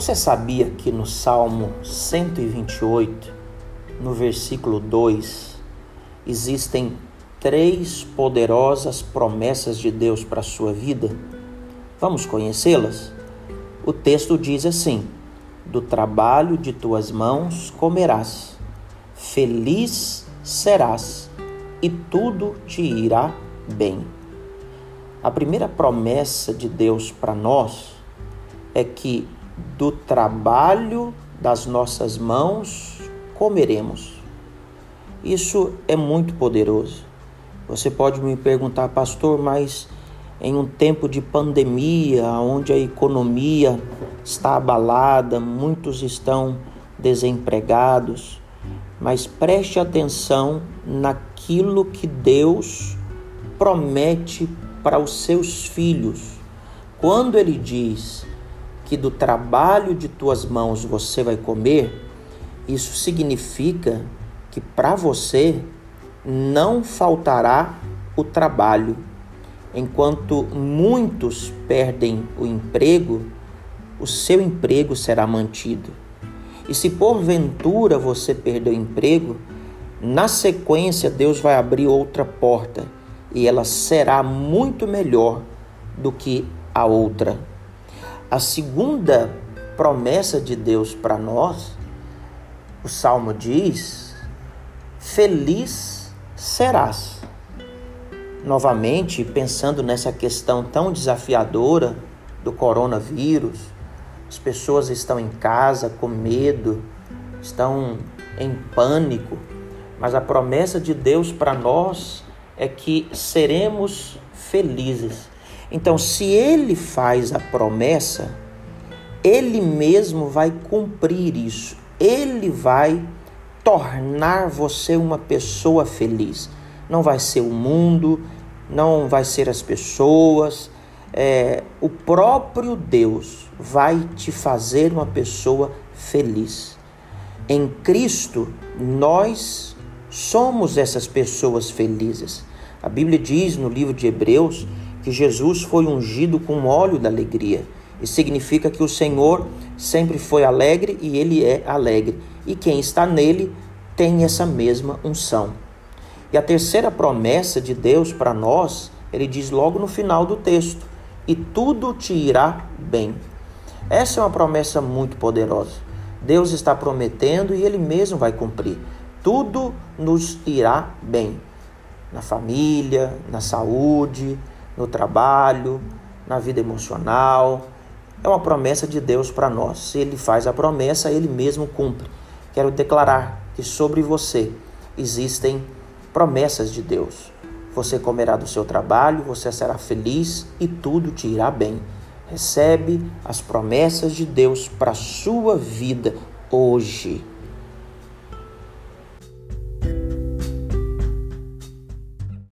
Você sabia que no Salmo 128, no versículo 2, existem três poderosas promessas de Deus para a sua vida? Vamos conhecê-las? O texto diz assim: Do trabalho de tuas mãos comerás, feliz serás, e tudo te irá bem. A primeira promessa de Deus para nós é que do trabalho das nossas mãos comeremos. Isso é muito poderoso. Você pode me perguntar, pastor, mas em um tempo de pandemia, onde a economia está abalada, muitos estão desempregados, mas preste atenção naquilo que Deus promete para os seus filhos. Quando ele diz que do trabalho de tuas mãos você vai comer, isso significa que para você não faltará o trabalho. Enquanto muitos perdem o emprego, o seu emprego será mantido. E se porventura você perder o emprego, na sequência Deus vai abrir outra porta e ela será muito melhor do que a outra. A segunda promessa de Deus para nós, o salmo diz: Feliz serás. Novamente, pensando nessa questão tão desafiadora do coronavírus, as pessoas estão em casa com medo, estão em pânico, mas a promessa de Deus para nós é que seremos felizes então, se ele faz a promessa, ele mesmo vai cumprir isso. Ele vai tornar você uma pessoa feliz. Não vai ser o mundo, não vai ser as pessoas. É, o próprio Deus vai te fazer uma pessoa feliz. Em Cristo, nós somos essas pessoas felizes. A Bíblia diz no livro de Hebreus que Jesus foi ungido com óleo da alegria. Isso significa que o Senhor sempre foi alegre e ele é alegre. E quem está nele tem essa mesma unção. E a terceira promessa de Deus para nós, ele diz logo no final do texto: E tudo te irá bem. Essa é uma promessa muito poderosa. Deus está prometendo e ele mesmo vai cumprir. Tudo nos irá bem. Na família, na saúde, no trabalho, na vida emocional. É uma promessa de Deus para nós. Se Ele faz a promessa, Ele mesmo cumpre. Quero declarar que sobre você existem promessas de Deus. Você comerá do seu trabalho, você será feliz e tudo te irá bem. Recebe as promessas de Deus para a sua vida hoje.